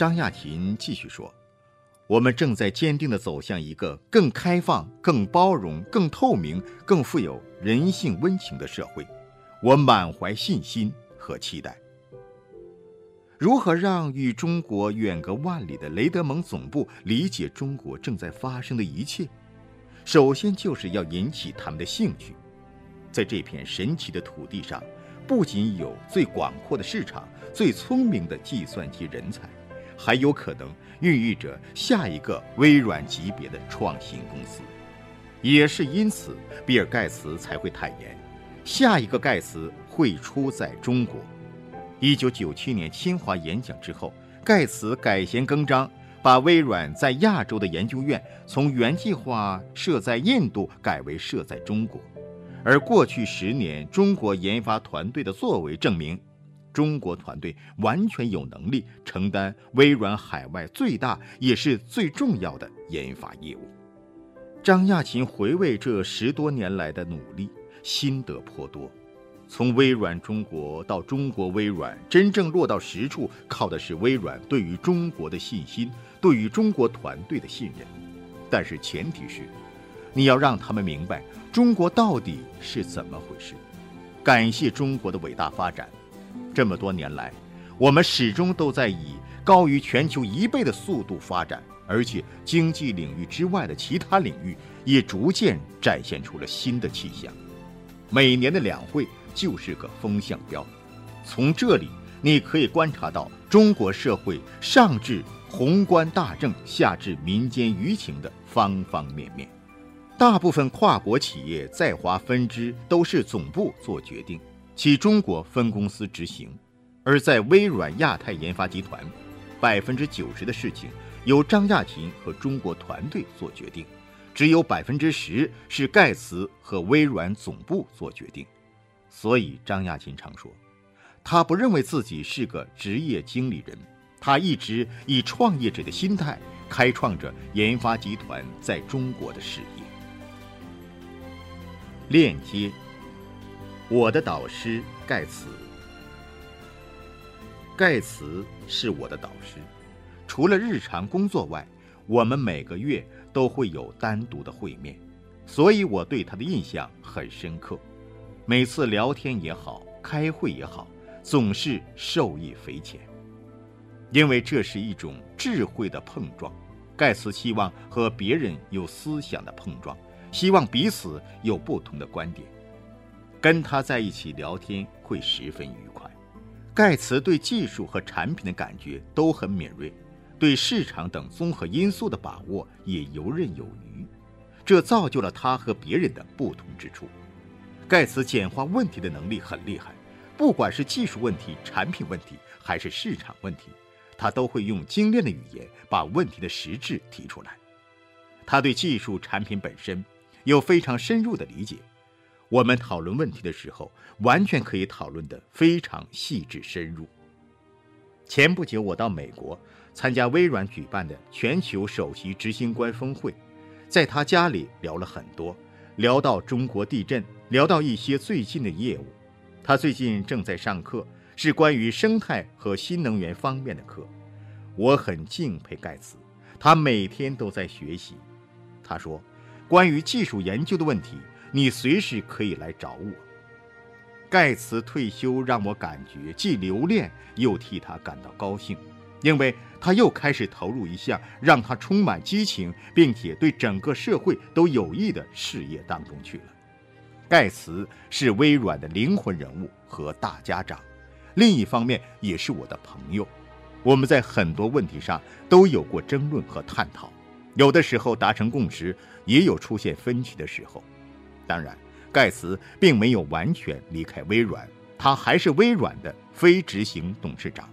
张亚勤继续说：“我们正在坚定地走向一个更开放、更包容、更透明、更富有人性温情的社会，我满怀信心和期待。”如何让与中国远隔万里的雷德蒙总部理解中国正在发生的一切？首先就是要引起他们的兴趣。在这片神奇的土地上，不仅有最广阔的市场、最聪明的计算机人才，还有可能孕育着下一个微软级别的创新公司。也是因此，比尔·盖茨才会坦言，下一个盖茨会出在中国。一九九七年清华演讲之后，盖茨改弦更张，把微软在亚洲的研究院从原计划设在印度改为设在中国。而过去十年中国研发团队的作为证明，中国团队完全有能力承担微软海外最大也是最重要的研发业务。张亚勤回味这十多年来的努力，心得颇多。从微软中国到中国微软，真正落到实处，靠的是微软对于中国的信心，对于中国团队的信任。但是前提是，你要让他们明白中国到底是怎么回事。感谢中国的伟大发展，这么多年来，我们始终都在以高于全球一倍的速度发展，而且经济领域之外的其他领域也逐渐展现出了新的气象。每年的两会。就是个风向标，从这里你可以观察到中国社会上至宏观大政，下至民间舆情的方方面面。大部分跨国企业在华分支都是总部做决定，其中国分公司执行；而在微软亚太研发集团，百分之九十的事情由张亚勤和中国团队做决定，只有百分之十是盖茨和微软总部做决定。所以，张亚勤常说，他不认为自己是个职业经理人，他一直以创业者的心态开创着研发集团在中国的事业。链接，我的导师盖茨。盖茨是我的导师，除了日常工作外，我们每个月都会有单独的会面，所以我对他的印象很深刻。每次聊天也好，开会也好，总是受益匪浅。因为这是一种智慧的碰撞。盖茨希望和别人有思想的碰撞，希望彼此有不同的观点。跟他在一起聊天会十分愉快。盖茨对技术和产品的感觉都很敏锐，对市场等综合因素的把握也游刃有余，这造就了他和别人的不同之处。盖茨简化问题的能力很厉害，不管是技术问题、产品问题，还是市场问题，他都会用精炼的语言把问题的实质提出来。他对技术产品本身有非常深入的理解，我们讨论问题的时候，完全可以讨论的非常细致深入。前不久，我到美国参加微软举办的全球首席执行官峰会，在他家里聊了很多。聊到中国地震，聊到一些最近的业务，他最近正在上课，是关于生态和新能源方面的课。我很敬佩盖茨，他每天都在学习。他说，关于技术研究的问题，你随时可以来找我。盖茨退休让我感觉既留恋又替他感到高兴。因为他又开始投入一项让他充满激情，并且对整个社会都有益的事业当中去了。盖茨是微软的灵魂人物和大家长，另一方面也是我的朋友。我们在很多问题上都有过争论和探讨，有的时候达成共识，也有出现分歧的时候。当然，盖茨并没有完全离开微软，他还是微软的非执行董事长。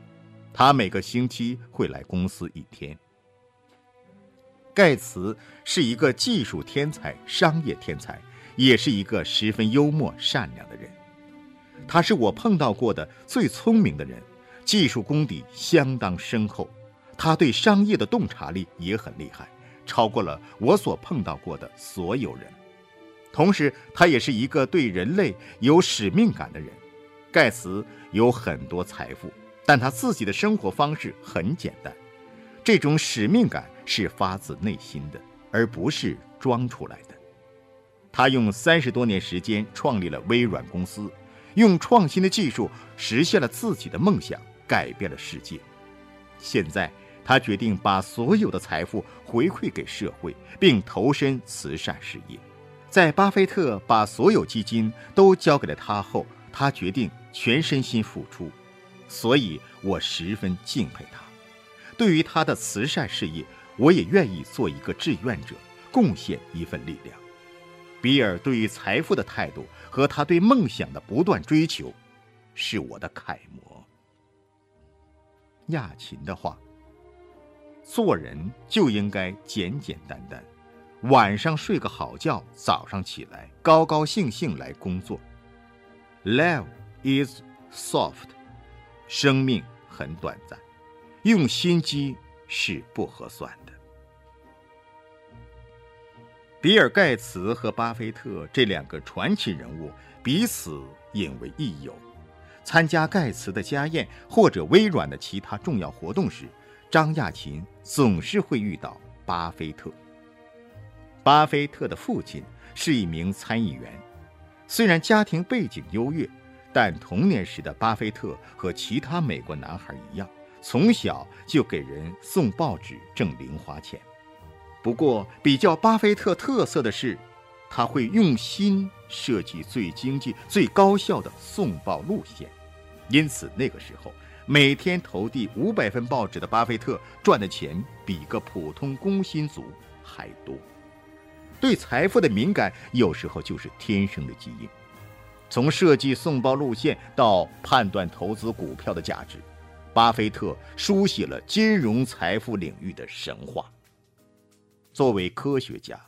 他每个星期会来公司一天。盖茨是一个技术天才、商业天才，也是一个十分幽默、善良的人。他是我碰到过的最聪明的人，技术功底相当深厚。他对商业的洞察力也很厉害，超过了我所碰到过的所有人。同时，他也是一个对人类有使命感的人。盖茨有很多财富。但他自己的生活方式很简单，这种使命感是发自内心的，而不是装出来的。他用三十多年时间创立了微软公司，用创新的技术实现了自己的梦想，改变了世界。现在，他决定把所有的财富回馈给社会，并投身慈善事业。在巴菲特把所有基金都交给了他后，他决定全身心付出，所以我十分敬佩他。对于他的慈善事业，我也愿意做一个志愿者，贡献一份力量。比尔对于财富的态度和他对梦想的不断追求，是我的楷模。亚琴的话：“做人就应该简简单单。”晚上睡个好觉，早上起来高高兴兴来工作。Life is soft，生命很短暂，用心机是不合算的。比尔·盖茨和巴菲特这两个传奇人物彼此引为益友。参加盖茨的家宴或者微软的其他重要活动时，张亚勤总是会遇到巴菲特。巴菲特的父亲是一名参议员，虽然家庭背景优越，但童年时的巴菲特和其他美国男孩一样，从小就给人送报纸挣零花钱。不过，比较巴菲特特色的是，他会用心设计最经济、最高效的送报路线，因此那个时候，每天投递五百份报纸的巴菲特赚的钱比个普通工薪族还多。对财富的敏感，有时候就是天生的基因。从设计送报路线到判断投资股票的价值，巴菲特书写了金融财富领域的神话。作为科学家，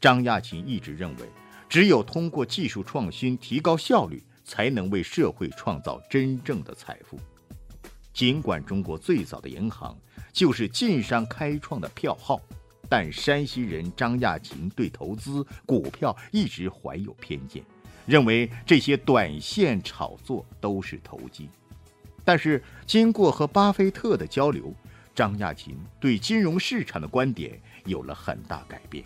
张亚勤一直认为，只有通过技术创新提高效率，才能为社会创造真正的财富。尽管中国最早的银行就是晋商开创的票号。但山西人张亚勤对投资股票一直怀有偏见，认为这些短线炒作都是投机。但是经过和巴菲特的交流，张亚勤对金融市场的观点有了很大改变。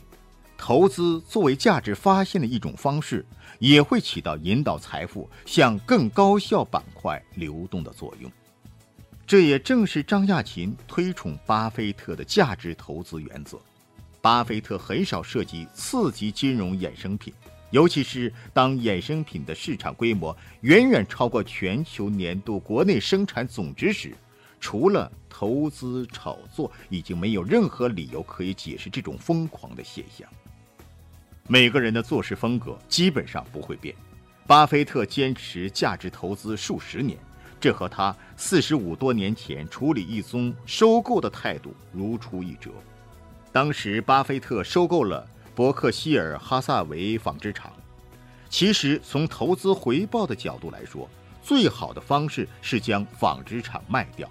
投资作为价值发现的一种方式，也会起到引导财富向更高效板块流动的作用。这也正是张亚勤推崇巴菲特的价值投资原则。巴菲特很少涉及次级金融衍生品，尤其是当衍生品的市场规模远远超过全球年度国内生产总值时，除了投资炒作，已经没有任何理由可以解释这种疯狂的现象。每个人的做事风格基本上不会变，巴菲特坚持价值投资数十年，这和他四十五多年前处理一宗收购的态度如出一辙。当时，巴菲特收购了伯克希尔哈萨维纺织厂。其实，从投资回报的角度来说，最好的方式是将纺织厂卖掉，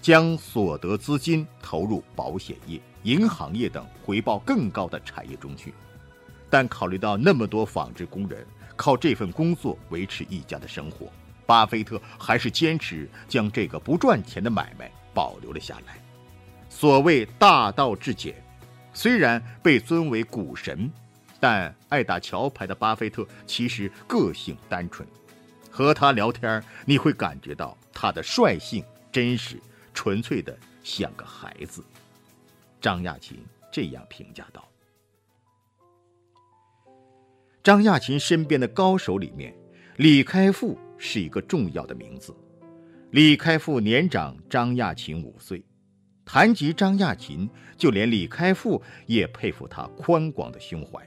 将所得资金投入保险业、银行业等回报更高的产业中去。但考虑到那么多纺织工人靠这份工作维持一家的生活，巴菲特还是坚持将这个不赚钱的买卖保留了下来。所谓大道至简。虽然被尊为股神，但爱打桥牌的巴菲特其实个性单纯。和他聊天，你会感觉到他的率性、真实、纯粹的像个孩子。张亚勤这样评价道：“张亚勤身边的高手里面，李开复是一个重要的名字。李开复年长张亚勤五岁。”谈及张亚勤，就连李开复也佩服他宽广的胸怀。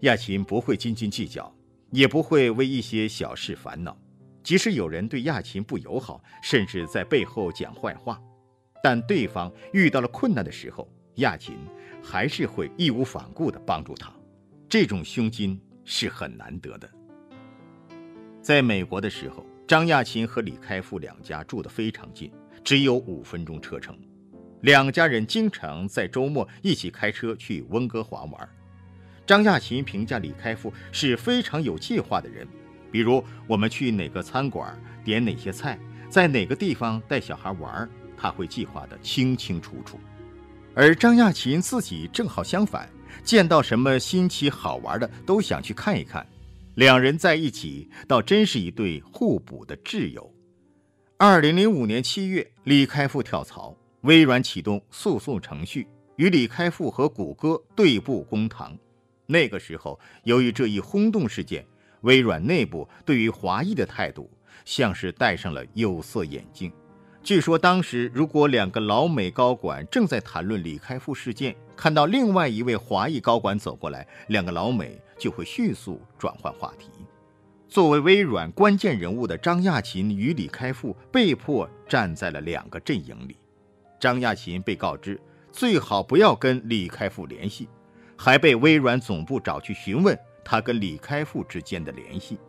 亚勤不会斤斤计较，也不会为一些小事烦恼。即使有人对亚勤不友好，甚至在背后讲坏话，但对方遇到了困难的时候，亚勤还是会义无反顾地帮助他。这种胸襟是很难得的。在美国的时候，张亚勤和李开复两家住得非常近。只有五分钟车程，两家人经常在周末一起开车去温哥华玩。张亚勤评价李开复是非常有计划的人，比如我们去哪个餐馆点哪些菜，在哪个地方带小孩玩，他会计划得清清楚楚。而张亚勤自己正好相反，见到什么新奇好玩的都想去看一看。两人在一起，倒真是一对互补的挚友。二零零五年七月，李开复跳槽，微软启动诉讼程序，与李开复和谷歌对簿公堂。那个时候，由于这一轰动事件，微软内部对于华裔的态度像是戴上了有色眼镜。据说当时，如果两个老美高管正在谈论李开复事件，看到另外一位华裔高管走过来，两个老美就会迅速转换话题。作为微软关键人物的张亚勤与李开复被迫站在了两个阵营里。张亚勤被告知最好不要跟李开复联系，还被微软总部找去询问他跟李开复之间的联系。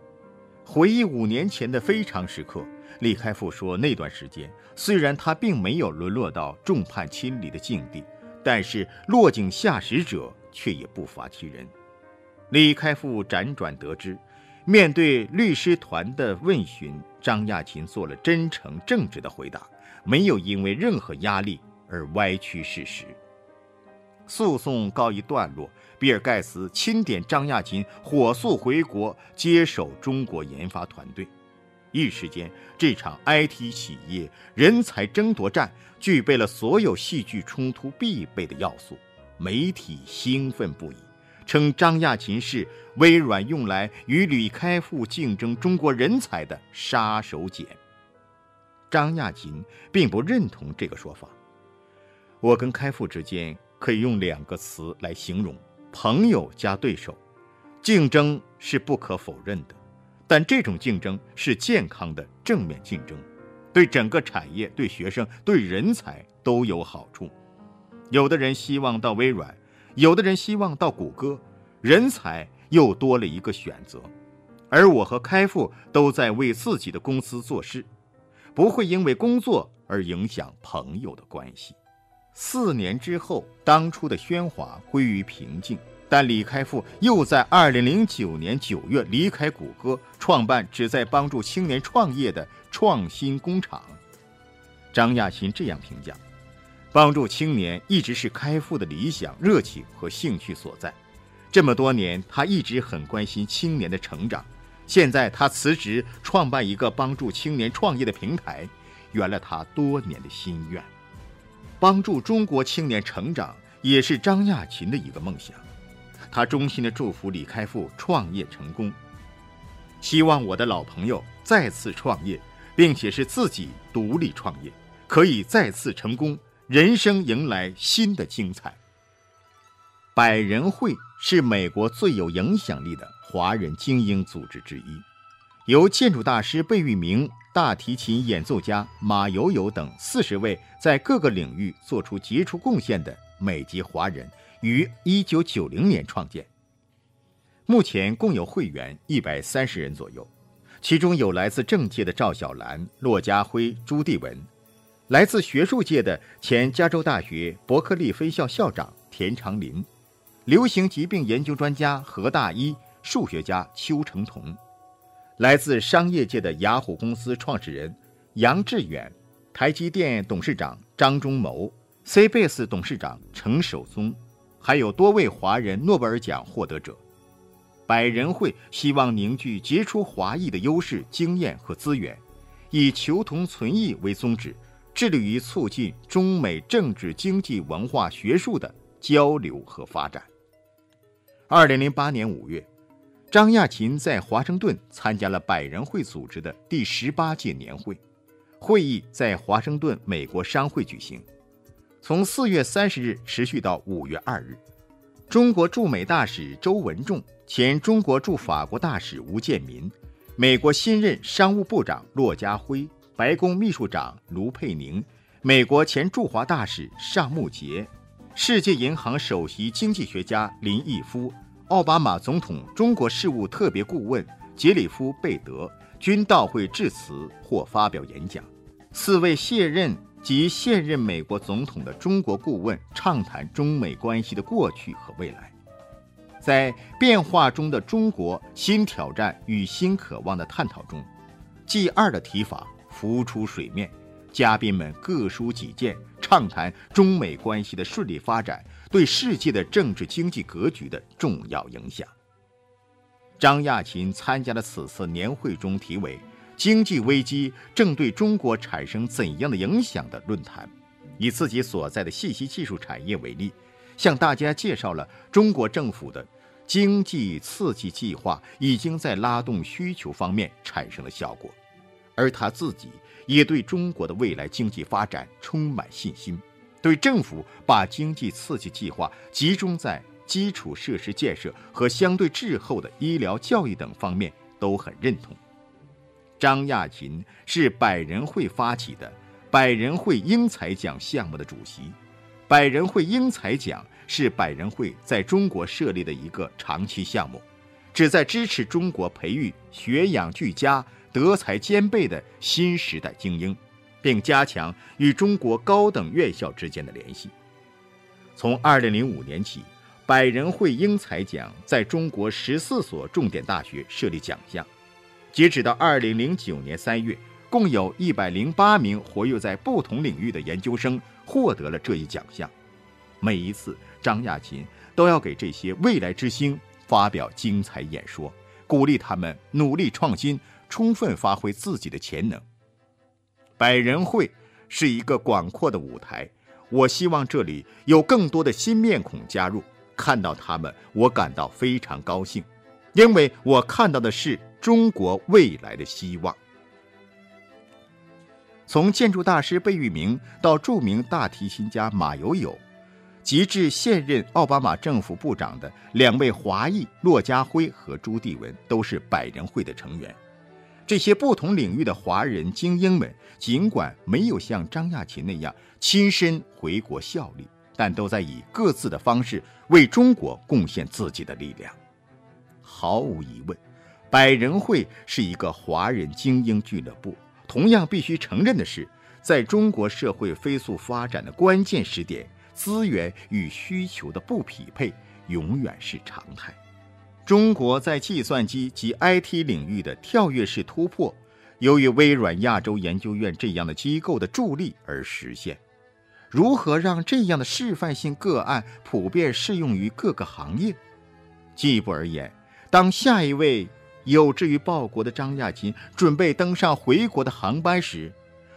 回忆五年前的非常时刻。李开复说：“那段时间，虽然他并没有沦落到众叛亲离的境地，但是落井下石者却也不乏其人。”李开复辗转得知，面对律师团的问询，张亚勤做了真诚正直的回答，没有因为任何压力而歪曲事实。诉讼告一段落，比尔盖茨钦点张亚勤火速回国接手中国研发团队。一时间，这场 IT 企业人才争夺战具备了所有戏剧冲突必备的要素。媒体兴奋不已，称张亚勤是微软用来与李开复竞争中国人才的杀手锏。张亚勤并不认同这个说法。我跟开复之间可以用两个词来形容：朋友加对手。竞争是不可否认的。但这种竞争是健康的正面竞争，对整个产业、对学生、对人才都有好处。有的人希望到微软，有的人希望到谷歌，人才又多了一个选择。而我和开复都在为自己的公司做事，不会因为工作而影响朋友的关系。四年之后，当初的喧哗归于平静。但李开复又在二零零九年九月离开谷歌，创办旨在帮助青年创业的创新工厂。张亚勤这样评价：“帮助青年一直是开复的理想、热情和兴趣所在。这么多年，他一直很关心青年的成长。现在他辞职，创办一个帮助青年创业的平台，圆了他多年的心愿。帮助中国青年成长，也是张亚勤的一个梦想。”他衷心的祝福李开复创业成功，希望我的老朋友再次创业，并且是自己独立创业，可以再次成功，人生迎来新的精彩。百人会是美国最有影响力的华人精英组织之一，由建筑大师贝聿铭、大提琴演奏家马友友等四十位在各个领域做出杰出贡献的美籍华人。于一九九零年创建，目前共有会员一百三十人左右，其中有来自政界的赵小兰、骆家辉、朱棣文，来自学术界的前加州大学伯克利分校校长田长林，流行疾病研究专家何大一、数学家邱成桐，来自商业界的雅虎公司创始人杨致远，台积电董事长张忠谋，C Base 董事长程守宗。还有多位华人诺贝尔奖获得者，百人会希望凝聚杰出华裔的优势、经验和资源，以求同存异为宗旨，致力于促进中美政治、经济、文化、学术的交流和发展。二零零八年五月，张亚勤在华盛顿参加了百人会组织的第十八届年会，会议在华盛顿美国商会举行。从四月三十日持续到五月二日，中国驻美大使周文重、前中国驻法国大使吴建民、美国新任商务部长骆家辉、白宫秘书长卢佩宁、美国前驻华大使尚慕杰、世界银行首席经济学家林毅夫、奥巴马总统中国事务特别顾问杰里夫·贝德均到会致辞或发表演讲。四位卸任。及现任美国总统的中国顾问畅谈中美关系的过去和未来，在变化中的中国新挑战与新渴望的探讨中，G 二的提法浮出水面，嘉宾们各抒己见，畅谈中美关系的顺利发展对世界的政治经济格局的重要影响。张亚勤参加了此次年会中题为“经济危机正对中国产生怎样的影响”的论坛，以自己所在的信息技术产业为例，向大家介绍了中国政府的经济刺激计划已经在拉动需求方面产生了效果，而他自己。也对中国的未来经济发展充满信心，对政府把经济刺激计划集中在基础设施建设和相对滞后的医疗教育等方面都很认同。张亚勤是百人会发起的百人会英才奖项目的主席，百人会英才奖是百人会在中国设立的一个长期项目，旨在支持中国培育学养俱佳。德才兼备的新时代精英，并加强与中国高等院校之间的联系。从2005年起，百人会英才奖在中国十四所重点大学设立奖项。截止到2009年3月，共有一百零八名活跃在不同领域的研究生获得了这一奖项。每一次，张亚勤都要给这些未来之星发表精彩演说，鼓励他们努力创新。充分发挥自己的潜能。百人会是一个广阔的舞台，我希望这里有更多的新面孔加入。看到他们，我感到非常高兴，因为我看到的是中国未来的希望。从建筑大师贝聿铭到著名大提琴家马友友，及至现任奥巴马政府部长的两位华裔骆家辉和朱棣文，都是百人会的成员。这些不同领域的华人精英们，尽管没有像张亚勤那样亲身回国效力，但都在以各自的方式为中国贡献自己的力量。毫无疑问，百人会是一个华人精英俱乐部。同样必须承认的是，在中国社会飞速发展的关键时点，资源与需求的不匹配永远是常态。中国在计算机及 IT 领域的跳跃式突破，由于微软亚洲研究院这样的机构的助力而实现。如何让这样的示范性个案普遍适用于各个行业？进一步而言，当下一位有志于报国的张亚勤准备登上回国的航班时，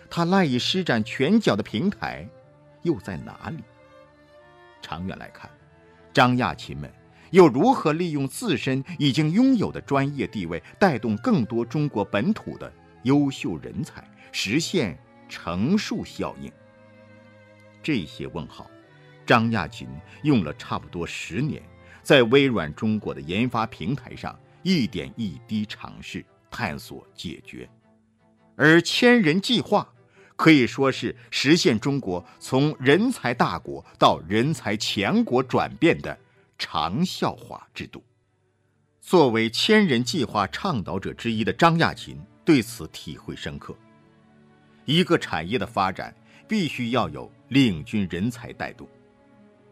他赖以施展拳脚的平台又在哪里？长远来看，张亚勤们。又如何利用自身已经拥有的专业地位，带动更多中国本土的优秀人才，实现乘数效应？这些问号，张亚勤用了差不多十年，在微软中国的研发平台上一点一滴尝试、探索、解决。而千人计划可以说是实现中国从人才大国到人才强国转变的。长效化制度。作为千人计划倡导者之一的张亚勤对此体会深刻。一个产业的发展必须要有领军人才带动，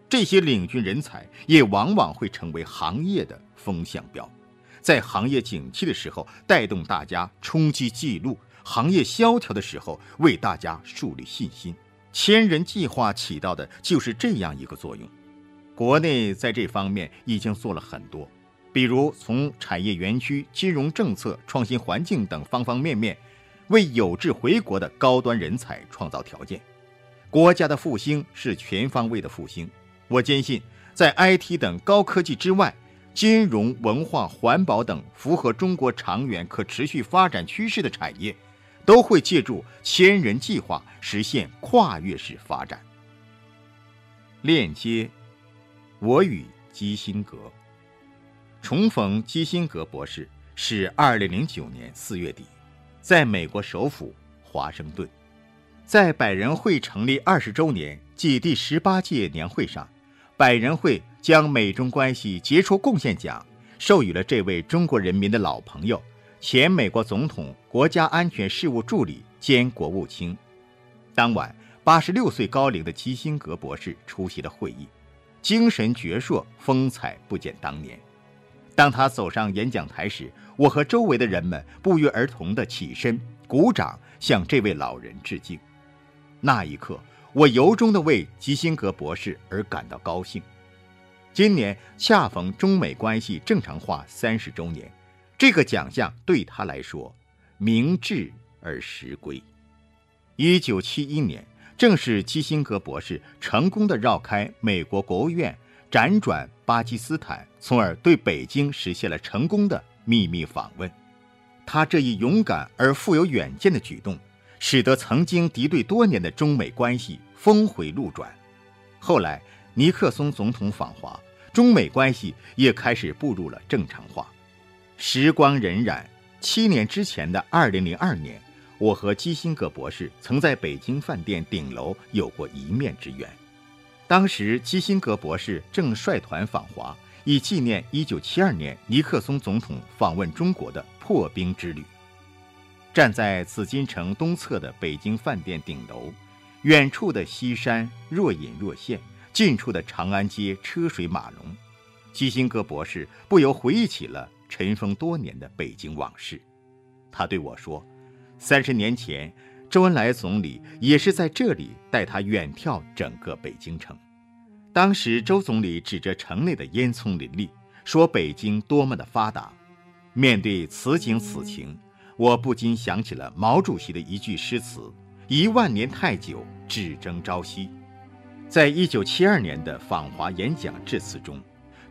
这些领军人才也往往会成为行业的风向标，在行业景气的时候带动大家冲击记录，行业萧条的时候为大家树立信心。千人计划起到的就是这样一个作用。国内在这方面已经做了很多，比如从产业园区、金融政策、创新环境等方方面面，为有志回国的高端人才创造条件。国家的复兴是全方位的复兴。我坚信，在 IT 等高科技之外，金融、文化、环保等符合中国长远可持续发展趋势的产业，都会借助千人计划实现跨越式发展。链接。我与基辛格重逢，基辛格博士是二零零九年四月底，在美国首府华盛顿，在百人会成立二十周年暨第十八届年会上，百人会将美中关系杰出贡献奖授予了这位中国人民的老朋友，前美国总统国家安全事务助理兼国务卿。当晚，八十六岁高龄的基辛格博士出席了会议。精神矍铄，风采不减当年。当他走上演讲台时，我和周围的人们不约而同地起身鼓掌，向这位老人致敬。那一刻，我由衷的为基辛格博士而感到高兴。今年恰逢中美关系正常化三十周年，这个奖项对他来说明智而实归。一九七一年，正是基辛格博士成功的绕开美国国务院，辗转巴基斯坦，从而对北京实现了成功的秘密访问。他这一勇敢而富有远见的举动，使得曾经敌对多年的中美关系峰回路转。后来。尼克松总统访华，中美关系也开始步入了正常化。时光荏苒，七年之前的二零零二年，我和基辛格博士曾在北京饭店顶楼有过一面之缘。当时基辛格博士正率团访华，以纪念一九七二年尼克松总统访问中国的破冰之旅。站在紫禁城东侧的北京饭店顶楼，远处的西山若隐若现。近处的长安街车水马龙，基辛格博士不由回忆起了尘封多年的北京往事。他对我说：“三十年前，周恩来总理也是在这里带他远眺整个北京城。当时，周总理指着城内的烟囱林立，说北京多么的发达。面对此景此情，我不禁想起了毛主席的一句诗词：‘一万年太久，只争朝夕。’”在一九七二年的访华演讲致辞中，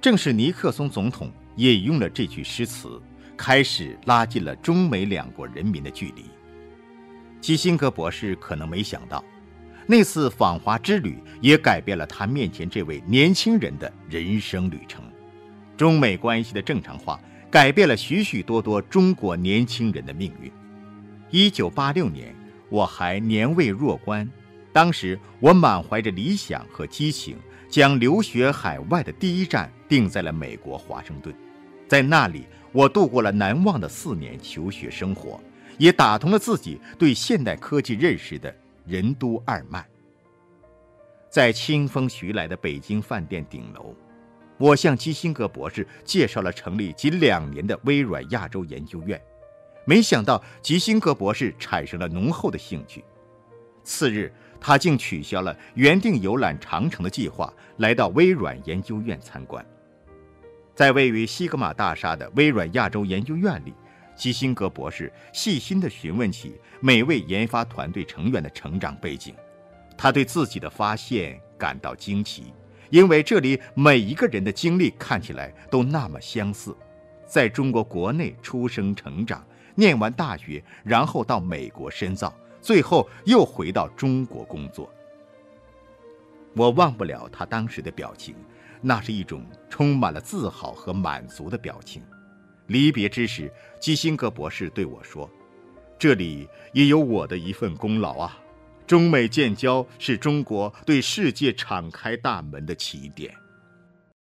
正是尼克松总统引用了这句诗词，开始拉近了中美两国人民的距离。基辛格博士可能没想到，那次访华之旅也改变了他面前这位年轻人的人生旅程。中美关系的正常化，改变了许许多多中国年轻人的命运。一九八六年，我还年未弱冠。当时我满怀着理想和激情，将留学海外的第一站定在了美国华盛顿，在那里我度过了难忘的四年求学生活，也打通了自己对现代科技认识的任督二脉。在清风徐来的北京饭店顶楼，我向基辛格博士介绍了成立仅两年的微软亚洲研究院，没想到基辛格博士产生了浓厚的兴趣。次日。他竟取消了原定游览长城的计划，来到微软研究院参观。在位于西格玛大厦的微软亚洲研究院里，基辛格博士细心地询问起每位研发团队成员的成长背景。他对自己的发现感到惊奇，因为这里每一个人的经历看起来都那么相似：在中国国内出生、成长，念完大学，然后到美国深造。最后又回到中国工作，我忘不了他当时的表情，那是一种充满了自豪和满足的表情。离别之时，基辛格博士对我说：“这里也有我的一份功劳啊！中美建交是中国对世界敞开大门的起点。”